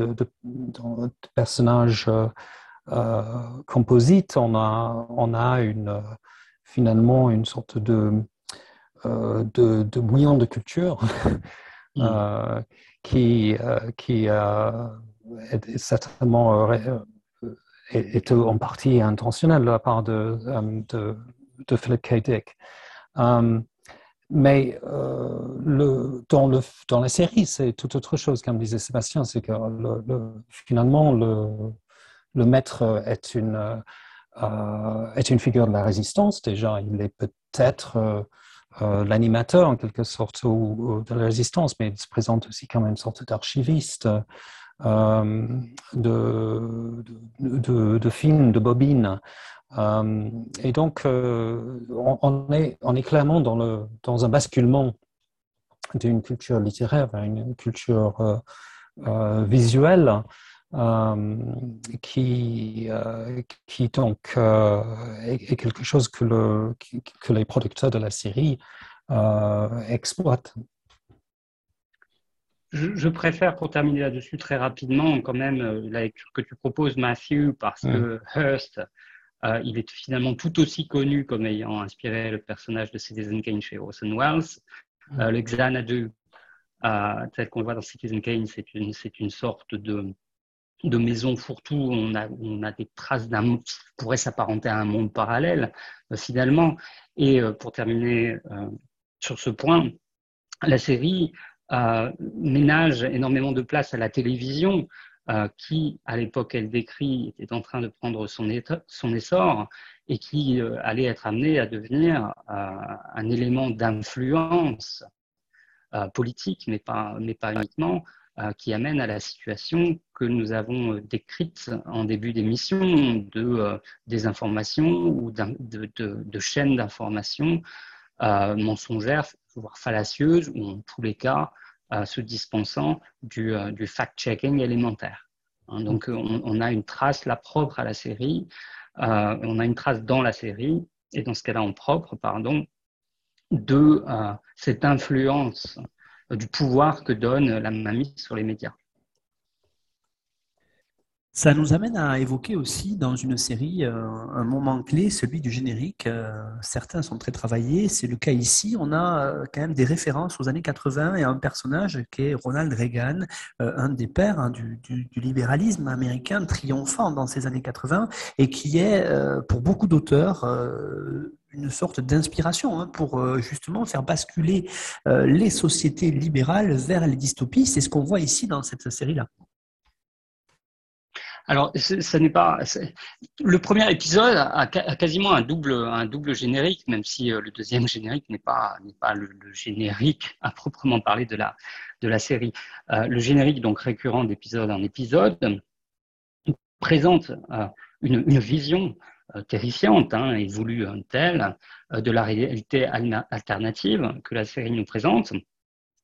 personnage composite, on a, on a une, finalement une sorte de, de, de bouillon de culture mm. qui, qui est certainement est, en partie intentionnel de la part de, euh, de, de Philip K. Dick. Um, mais euh, le, dans, le, dans la série, c'est tout autre chose, comme disait Sébastien, c'est que le, finalement, le, le maître est une, euh, est une figure de la résistance. Déjà, il est peut-être euh, l'animateur, en quelque sorte, de la résistance, mais il se présente aussi comme une sorte d'archiviste. Euh, de, de, de, films, de bobines. Euh, et donc, euh, on, est, on est clairement dans, le, dans un basculement d'une culture littéraire vers une culture visuelle. Qui, qui donc est, quelque chose que, le, que les producteurs de la série exploitent. Je, préfère, pour terminer là-dessus très rapidement, quand même euh, la lecture que tu proposes, Matthew, parce que Hearst, euh, il est finalement tout aussi connu comme ayant inspiré le personnage de Citizen Kane chez Orson Welles. Euh, le Xanadu, tel qu'on le voit dans Citizen Kane, c'est une, une sorte de, de maison fourre-tout. On a, on a des traces d'un qui pourrait s'apparenter à un monde parallèle, finalement. Et pour terminer sur ce point, la série euh, ménage énormément de place à la télévision, euh, qui, à l'époque, elle décrit, était en train de prendre son, son essor et qui euh, allait être amené à devenir un élément d'influence politique, mais pas uniquement, qui amène à la situation que nous avons décrite en début d'émission de désinformation ou de, de, chaînes d'information mensongères, voire fallacieuses, ou en tous les cas euh, se dispensant du, euh, fact-checking élémentaire. Hein, donc on, a une trace là propre à la série, euh, on a une trace dans la série, et dans ce cas-là en propre, pardon, de cette influence du pouvoir que donne la mamie sur les médias. Ça nous amène à évoquer aussi dans une série euh, un moment clé, celui du générique. Euh, certains sont très travaillés, c'est le cas ici. On a euh, quand même des références aux années 80 et un personnage qui est Ronald Reagan, un des pères hein, du, libéralisme américain triomphant dans ces années 80 et qui est pour beaucoup d'auteurs une sorte d'inspiration hein, pour justement faire basculer les sociétés libérales vers les dystopies. C'est ce qu'on voit ici dans cette série-là. Alors, ce n'est pas. Le premier épisode a, quasiment un double, un double générique, même si euh, le deuxième générique n'est pas, n'est pas le, générique à proprement parler de la, de la série. Euh, le générique, donc récurrent d'épisode en épisode, présente euh, une, vision terrifiante hein, et voulue telle de la réalité alternative que la série nous présente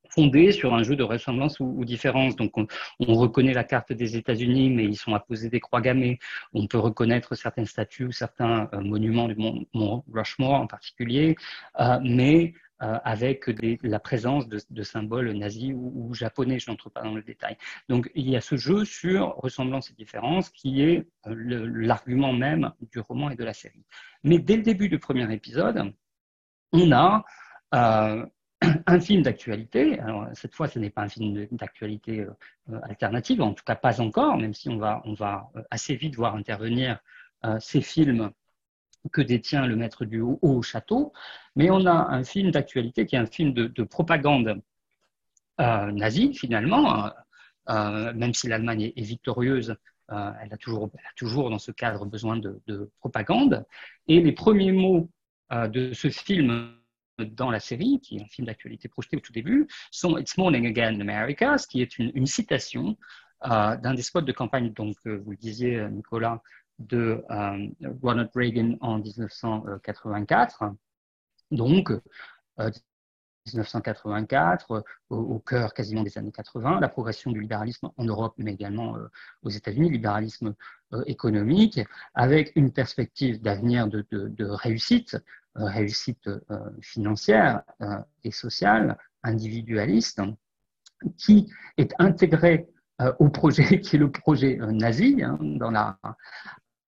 fondé sur un jeu de ressemblance ou, différence. Donc, on, reconnaît la carte des États-Unis, mais ils sont apposés des croix gammées. On peut reconnaître certaines statues ou certains euh, monuments du mont, Rushmore en particulier, euh, mais euh, avec la présence de, symboles nazis ou, japonais. Je n'entre pas dans le détail. Donc, il y a ce jeu sur ressemblance et différence qui est l'argument même du roman et de la série. Mais dès le début du premier épisode, on a un film d'actualité. Alors cette fois, ce n'est pas un film d'actualité euh, euh, alternative, en tout cas pas encore, même si on va, euh, assez vite voir intervenir ces films que détient le maître du haut, au château. Mais on a un film d'actualité qui est un film de, propagande nazie finalement, même si l'Allemagne est, victorieuse. elle, a toujours, toujours, dans ce cadre besoin de, de propagande. Et les premiers mots de ce film dans la série, qui est un film d'actualité projeté au tout début, sont It's Morning Again in America, ce qui est une, citation d'un des spots de campagne, donc vous le disiez Nicolas, de Ronald Reagan en 1984. Donc, 1984, euh, au, cœur quasiment des années 80, la progression du libéralisme en Europe, mais également euh, aux États-Unis, libéralisme euh, économique, avec une perspective d'avenir de, réussite, réussite financière et sociale, individualiste, qui est intégré au projet qui est le projet nazi hein, dans la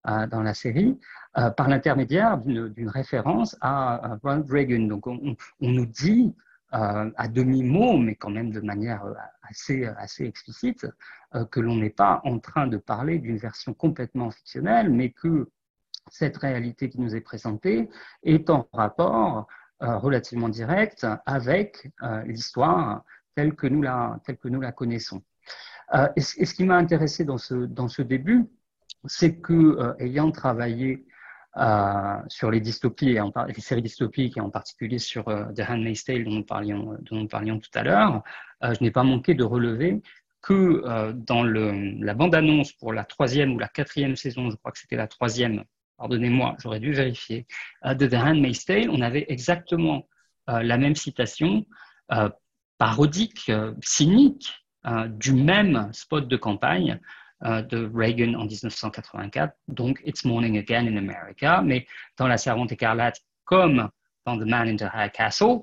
dans la série, par l'intermédiaire d'une référence à, Ronald Reagan. Donc on nous dit euh, à demi-mot, mais quand même de manière euh, assez, assez explicite, euh, que l'on n'est pas en train de parler d'une version complètement fictionnelle, mais que cette réalité qui nous est présentée est en rapport relativement direct avec l'histoire telle que nous la, telle que nous la connaissons. et, ce qui m'a intéressé dans ce, dans ce début, c'est que, ayant travaillé euh, sur les dystopies, les séries dystopiques, et en particulier sur euh, The Handmaid's Tale dont nous parlions, tout à l'heure, euh, je n'ai pas manqué de relever que dans la bande-annonce pour la troisième ou la quatrième saison, je crois que c'était la troisième, pardonnez-moi, j'aurais dû vérifier, de The Handmaid's Tale, on avait exactement la même citation parodique, cynique, du même spot de campagne euh, de Reagan en 1984, donc It's Morning Again in America, mais dans La Servante écarlate comme dans The Man in the High Castle,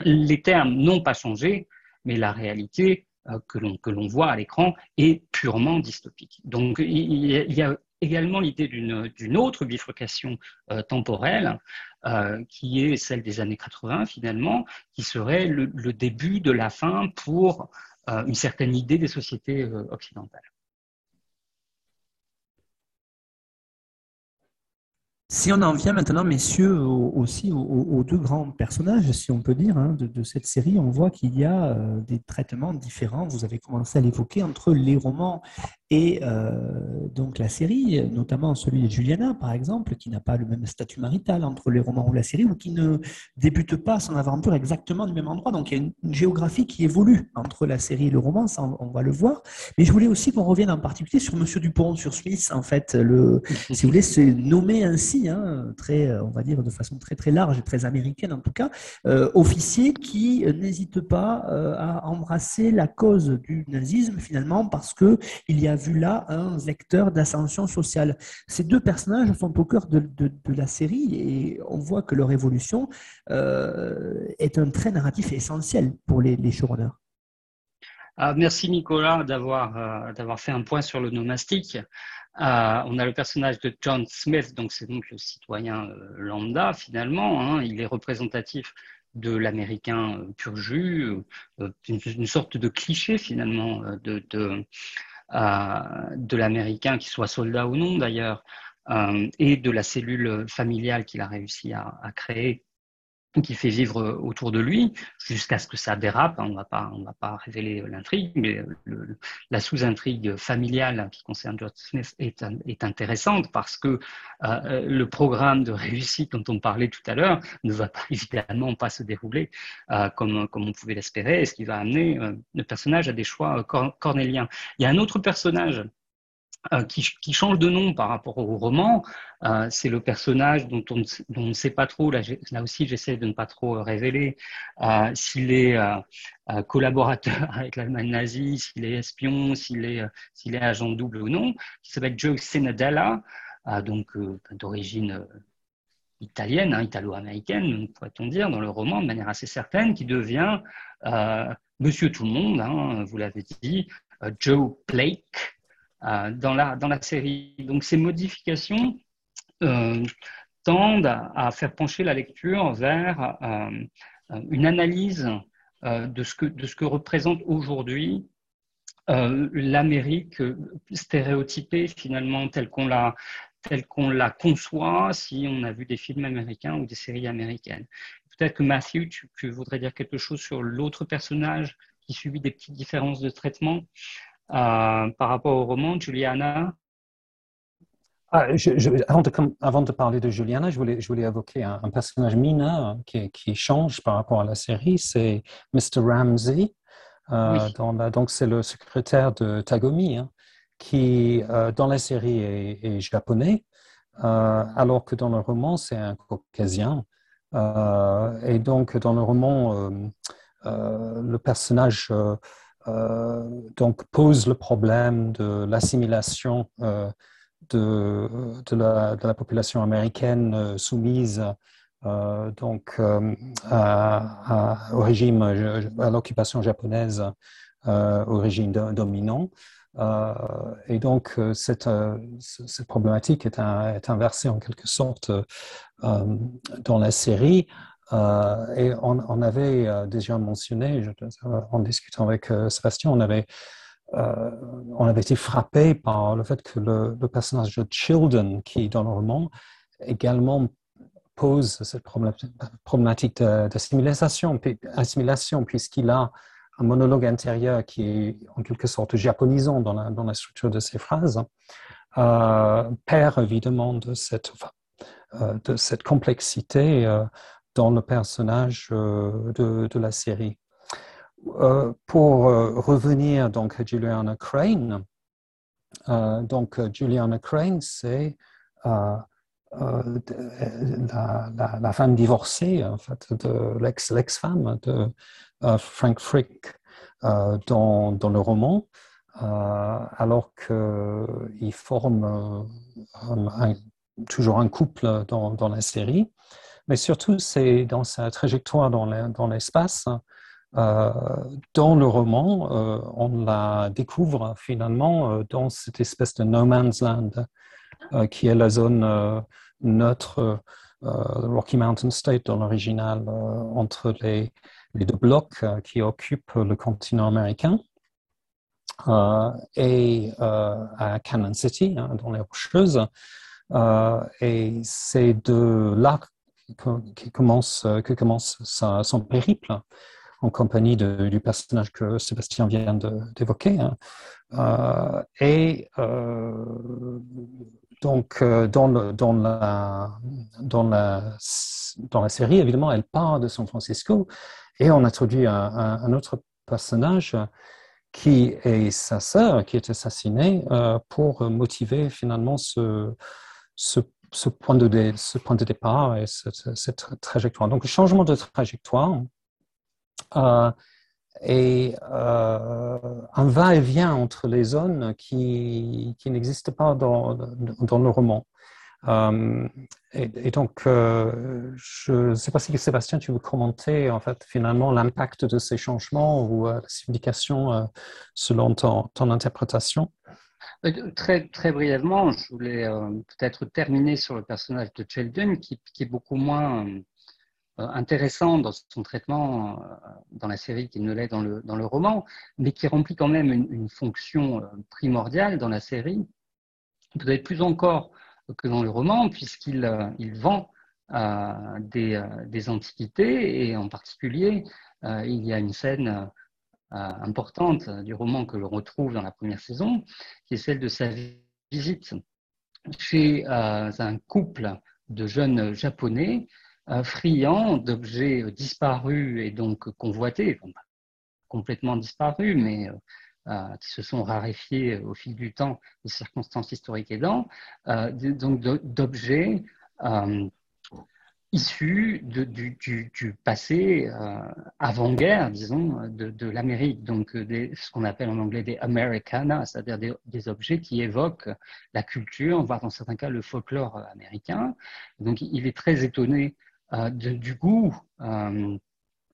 les termes n'ont pas changé, mais la réalité euh, que l'on voit à l'écran est purement dystopique. Donc il y a, également l'idée d'une autre bifurcation euh, temporelle, qui est celle des années 80 finalement, qui serait le début de la fin pour une certaine idée des sociétés occidentales. Si on en vient maintenant, messieurs, aussi aux, deux grands personnages, si on peut dire, hein, de, cette série, on voit qu'il y a euh, des traitements différents. Vous avez commencé à l'évoquer entre les romans et euh, donc la série, notamment celui de Juliana, par exemple, qui n'a pas le même statut marital entre les romans ou la série, ou qui ne débute pas son aventure exactement du même endroit. Donc il y a une, géographie qui évolue entre la série et le roman, ça on, va le voir. Mais je voulais aussi qu'on revienne en particulier sur Monsieur Dupont, sur Smith, en fait, le, si vous voulez, se nommer ainsi, hein, très, on va dire de façon très très large et très américaine en tout cas, euh, officier qui n'hésite pas euh, à embrasser la cause du nazisme finalement parce que il y a vu là un vecteur d'ascension sociale. Ces deux personnages sont au cœur de, la série et on voit que leur évolution euh, est un trait narratif essentiel pour les, les showrunners. Ah, merci Nicolas d'avoir euh, fait un point sur le nomastique. Euh, on a le personnage de John Smith, donc c'est donc le citoyen lambda finalement. Hein. il est représentatif de l'américain pur jus, une, sorte de cliché finalement de, de, de l'Américain, qui soit soldat ou non d'ailleurs, euh, et de la cellule familiale qu'il a réussi à créer qui fait vivre autour de lui, jusqu'à ce que ça dérape. On ne va pas, révéler l'intrigue, mais la sous-intrigue familiale qui concerne George Smith est, intéressante parce que euh, le programme de réussite dont on parlait tout à l'heure ne va évidemment pas se dérouler euh, comme, comme on pouvait l'espérer, ce qui va amener euh, le personnage à des choix cornéliens. Il y a un autre personnage euh, qui, change de nom par rapport au roman. Euh, c'est le personnage dont on, ne sait pas trop, là, aussi j'essaie de ne pas trop révéler, euh, s'il est collaborateur avec l'Allemagne nazie, s'il est espion, s'il est, agent double ou non, qui s'appelle Joe Senadella, donc d'origine italienne, hein, italo-américaine, pourrait-on dire, dans le roman, de manière assez certaine, qui devient Monsieur Tout le Monde, hein, vous l'avez dit, Joe Blake, dans, la, dans la série. Donc ces modifications euh, tendent à, faire pencher la lecture vers euh, une analyse de, ce que, de ce que représente aujourd'hui l'Amérique stéréotypée finalement telle qu'on la telle qu'on la conçoit si on a vu des films américains ou des séries américaines. Peut-être que Matthew, tu, voudrais dire quelque chose sur l'autre personnage qui subit des petites différences de traitement? Euh, par rapport au roman, Juliana? Ah, avant, de, parler de Juliana, je voulais, je voulais évoquer un, personnage mineur qui, qui, change par rapport à la série, c'est Mr. Ramsey. Euh, donc, c'est le secrétaire de Tagomi, hein, qui, euh, dans la série, est, japonais, euh, alors que dans le roman, c'est un caucasien. et donc, dans le roman, le personnage donc, pose le problème de l'assimilation de, de, la, population américaine euh, soumise euh, donc, euh, à, au régime, à l'occupation japonaise, au régime dominant. et donc, cette, cette problématique est, inversée en quelque sorte dans la série. Et on, on, avait déjà mentionné, en discutant avec Sébastien, on avait euh, on avait été frappé par le fait que le, personnage de Childen, qui dans le roman également pose cette problématique d'assimilation, assimilation, puisqu'il a un monologue intérieur qui est en quelque sorte japonisant dans la, structure de ses phrases, euh, perd évidemment de cette, euh, de cette complexité dans le personnage de, de la série. Euh, pour euh, revenir donc à Juliana Crane, euh, donc Juliana Crane, c'est la, femme divorcée en fait de l'ex l'ex-femme de Frank Frick dans, le roman, alors qu'il forme toujours un couple dans, la série. Mais surtout, c'est dans sa trajectoire dans l'espace euh, dans le roman, euh, on la découvre finalement euh, dans cette espèce de no man's land qui est la zone neutre Rocky Mountain State dans l'original entre les, deux blocs qui occupent le continent américain. et à Cannon City, hein, dans les Rocheuses. et c'est de là que commence, que commence son périple en compagnie du personnage que Sébastien vient d'évoquer. Hein. Euh, et euh, donc, euh, dans, dans, la, dans, la, dans la série, évidemment, elle part de San Francisco et on introduit un, un, autre personnage qui est sa sœur, qui est assassinée pour motiver finalement ce, ce, ce, point, de, ce point de départ et cette, trajectoire. Donc, le changement de trajectoire, euh, et euh, un va-et-vient entre les zones qui, qui n'existent pas dans, dans, le roman. Euh, et, donc, je ne sais pas si Sébastien, tu veux commenter en fait finalement l'impact de ces changements ou la signification selon ton, ton, interprétation. Très, très brièvement, je voulais peut-être terminer sur le personnage de Sheldon qui, est beaucoup moins euh, intéressant dans son traitement euh, dans la série qu'il ne l'est dans le, dans le roman, mais qui remplit quand même une, fonction euh, primordiale dans la série, peut-être plus encore que dans le roman, puisqu'il il vend des, des, antiquités et en particulier, il y a une scène importante du roman que l'on retrouve dans la première saison, qui est celle de sa visite chez un couple de jeunes japonais friand d'objets disparus et donc convoités, complètement disparus, mais euh, euh, qui se sont raréfiés au fil du temps, des circonstances historiques aidant, euh, donc d'objets issus du, passé avant-guerre, disons, de, l'Amérique, donc des, ce qu'on appelle en anglais des Americana, c'est-à-dire des, objets qui évoquent la culture, voire dans certains cas le folklore américain. Donc il est très étonné euh, du goût euh,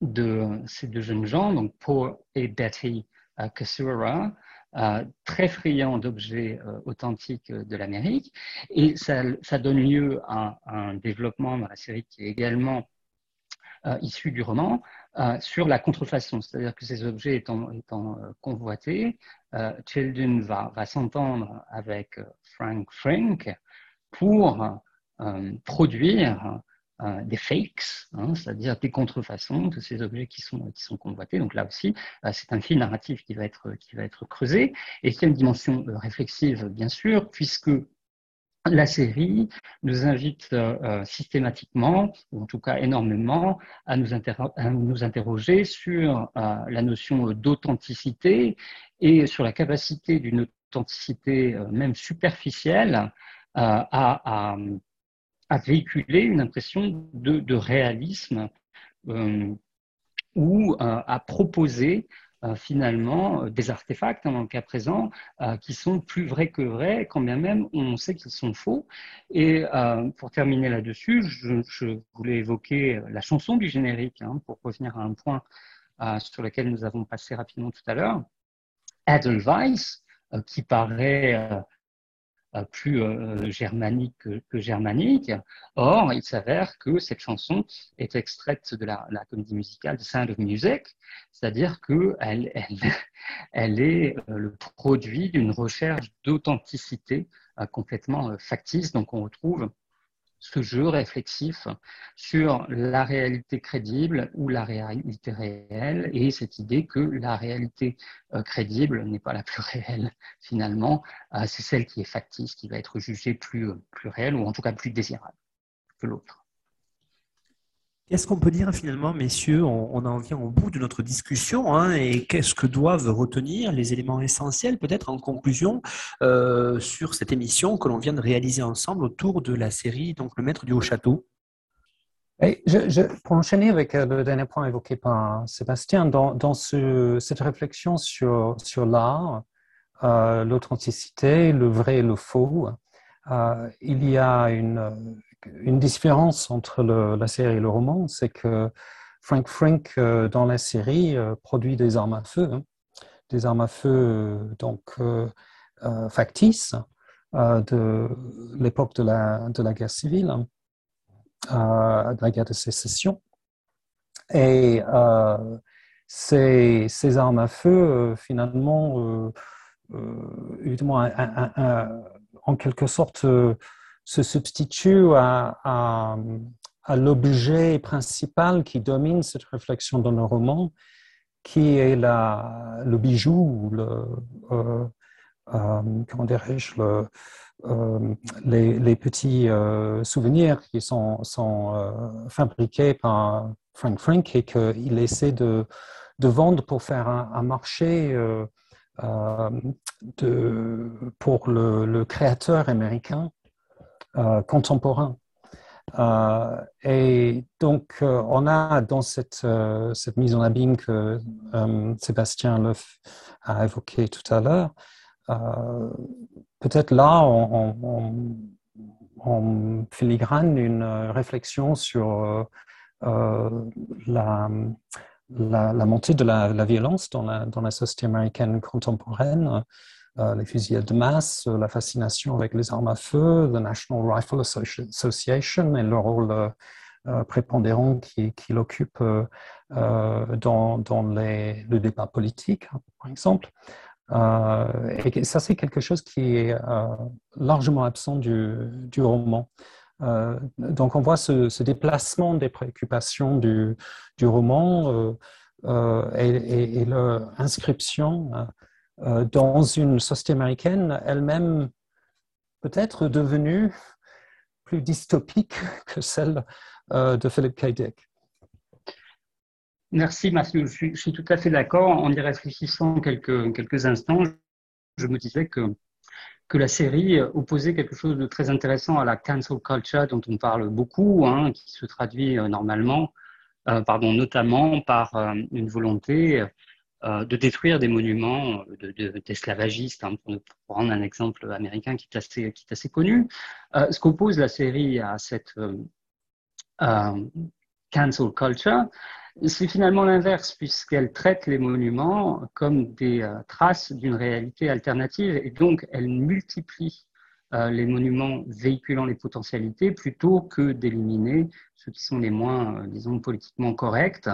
de ces deux jeunes gens, donc Paul et Betty euh, Kasura, très friands d'objets authentiques de l'Amérique. Et ça, donne lieu à, un développement dans la série qui est également issu du roman, sur la contrefaçon, c'est-à-dire que ces objets étant, étant convoités, Children va, va s'entendre avec Frank Frank pour produire euh, des fakes, hein, c'est-à-dire des contrefaçons de ces objets qui sont, qui sont convoités. Donc là aussi, euh, c'est un fil narratif qui va être, qui va être creusé et qui a une dimension euh, réflexive, bien sûr, puisque la série nous invite systématiquement, ou en tout cas énormément, à nous, interroger sur la notion d'authenticité et sur la capacité d'une authenticité même superficielle à, véhiculer une impression de, réalisme ou à proposer euh, finalement euh, des artefacts, hein, dans le cas présent, euh, qui sont plus vrais que vrais, quand bien même on sait qu'ils sont faux. Et pour terminer là-dessus, je, voulais évoquer la chanson du générique, hein, pour revenir à un point sur lequel nous avons passé rapidement tout à l'heure. Edelweiss, qui paraît plus euh, germanique que, germanique. Or, il s'avère que cette chanson est extraite de la, comédie musicale de Sound of Music, c'est-à-dire qu'elle elle, est euh, le produit d'une recherche d'authenticité euh, complètement factice. Donc, on retrouve ce jeu réflexif sur la réalité crédible ou la réalité réelle et cette idée que la réalité euh, crédible n'est pas la plus réelle finalement, euh, c'est celle qui est factice, qui va être jugée plus, plus réelle ou en tout cas plus désirable que l'autre. Qu'est-ce qu'on peut dire finalement, messieurs? On, en vient au bout de notre discussion hein, et qu'est-ce que doivent retenir les éléments essentiels peut-être en conclusion euh, sur cette émission que l'on vient de réaliser ensemble autour de la série donc Le Maître du Haut-Château je, pour enchaîner avec euh, le dernier point évoqué par Sébastien, dans, cette réflexion sur, sur l'art, euh, l'authenticité, le vrai et le faux, il y a une, une différence entre la série et le roman, c'est que Frank Frank, euh, dans la série, euh, produit des armes à feu, hein. des armes à feu euh, donc factices de l'époque de la, de la guerre civile, de la guerre de sécession. Et ces, ces, armes à feu, finalement, évidemment, en quelque sorte, se substitue à, l'objet principal qui domine cette réflexion dans le roman, qui est la, le bijou, le, euh, euh, comment dirais-je, euh, les, petits souvenirs qui sont, fabriqués par Frank Frank et qu'il essaie de, vendre pour faire un, marché pour le, créateur américain contemporain. Euh, et donc, euh, on a dans cette, cette mise en abîme que Sébastien Leuf a évoqué tout à l'heure, peut-être là, on, filigrane une réflexion sur la, la, montée de la, la violence dans la, dans la, société américaine contemporaine, euh, les fusillades de masse, euh, la fascination avec les armes à feu, la National Rifle Association et le rôle euh, prépondérant qu'il occupe dans, dans les, le débat politique, hein, par exemple. et ça, c'est quelque chose qui est largement absent du, du roman. donc, on voit ce, déplacement des préoccupations du, du roman et, et, et l'inscription euh, dans une société américaine elle-même peut-être devenue plus dystopique que celle euh, de Philip K. Dick. Merci Mathieu, je suis, tout à fait d'accord. En y réfléchissant quelques, instants, je me disais que, que la série opposait quelque chose de très intéressant à la cancel culture dont on parle beaucoup, hein, qui se traduit euh, normalement, pardon, notamment par une volonté euh, de détruire des monuments d'esclavagistes, de, hein, pour, prendre un exemple américain qui est assez, connu. Euh, ce qu'oppose la série à cette euh, cancel culture, c'est finalement l'inverse, puisqu'elle traite les monuments comme des traces d'une réalité alternative, et donc elle multiplie les monuments véhiculant les potentialités plutôt que d'éliminer ceux qui sont les moins, disons, politiquement corrects.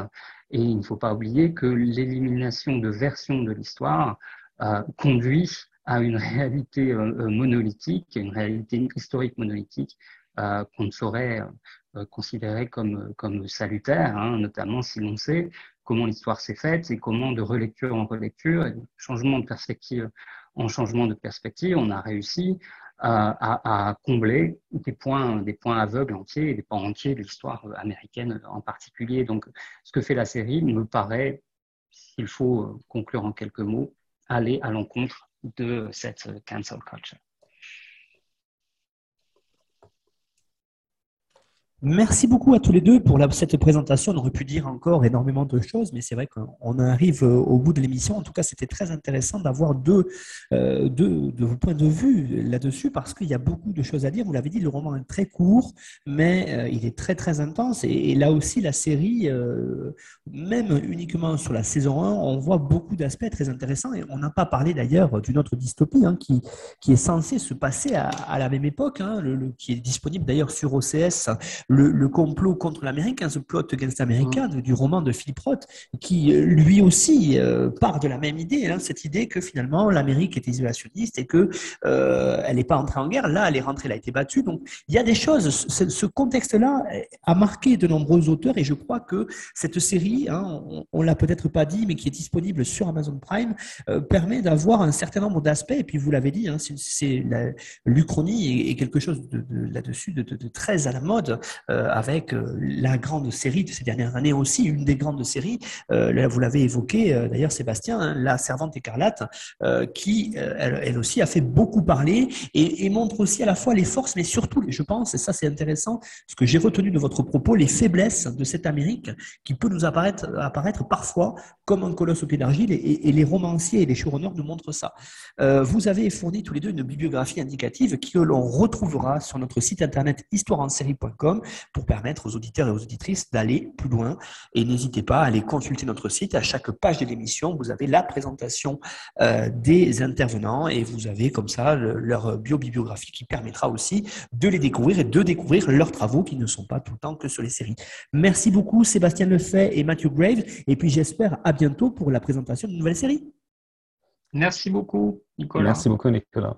Et il ne faut pas oublier que l'élimination de versions de l'histoire euh, conduit à une réalité euh, euh, monolithique, une réalité historique monolithique qu'on ne saurait considérer comme, comme salutaire, hein, notamment si l'on sait comment l'histoire s'est faite et comment de relecture en relecture, et de changement de perspective en changement de perspective, on a réussi à, combler des points, aveugles entiers, des points entiers de l'histoire américaine en particulier. Donc, ce que fait la série me paraît, s'il faut conclure en quelques mots, aller à l'encontre de cette cancel culture. Merci beaucoup à tous les deux pour cette présentation. On aurait pu dire encore énormément de choses, mais c'est vrai qu'on arrive euh, au bout de l'émission. En tout cas, c'était très intéressant d'avoir deux, euh, deux, points de vue là-dessus parce qu'il y a beaucoup de choses à dire. Vous l'avez dit, le roman est très court, mais euh, il est très très intense. Et, là aussi, la série, même uniquement sur la saison 1, on voit beaucoup d'aspects très intéressants. Et on n'a pas parlé d'ailleurs d'une autre dystopie hein, qui, qui est censée se passer à, la même époque, hein, qui est disponible d'ailleurs sur OCS le, complot contre l'Amérique, hein, The Plot Against America, mm. du roman de Philip Roth, qui euh, lui aussi euh, part de la même idée, hein, cette idée que finalement l'Amérique est isolationniste et que euh, elle n'est pas entrée en guerre. Là, elle est rentrée, elle a été battue. Donc, il y a des choses. Ce, contexte-là a marqué de nombreux auteurs et je crois que cette série, hein, on, ne l'a peut-être pas dit, mais qui est disponible sur Amazon Prime, permet d'avoir un certain nombre d'aspects. Et puis, vous l'avez dit, c'est l'Uchronie est, quelque chose de, là-dessus de, de, très à la mode. Euh, avec euh, la grande série de ces dernières années aussi, une des grandes séries, euh, vous l'avez évoqué d'ailleurs Sébastien, hein, La Servante écarlate, qui elle, aussi a fait beaucoup parler et, montre aussi à la fois les forces, mais surtout, je pense, et ça c'est intéressant, ce que j'ai retenu de votre propos, les faiblesses de cette Amérique qui peut nous apparaître, parfois comme un colosse au pied d'argile et, les romanciers et les showrunners nous montrent ça. vous avez fourni tous les deux une bibliographie indicative que l'on retrouvera sur notre site internet histoireensérie.com pour permettre aux auditeurs et aux auditrices d'aller plus loin. Et n'hésitez pas à aller consulter notre site. À chaque page de l'émission, vous avez la présentation euh, des intervenants et vous avez comme ça leur bio-bibliographie qui permettra aussi de les découvrir et de découvrir leurs travaux qui ne sont pas tout le temps que sur les séries. Merci beaucoup Sébastien Lefay et Matthew Graves. Et puis j'espère à bientôt pour la présentation d'une nouvelle série. Merci beaucoup, Nicolas. Merci beaucoup, Nicolas.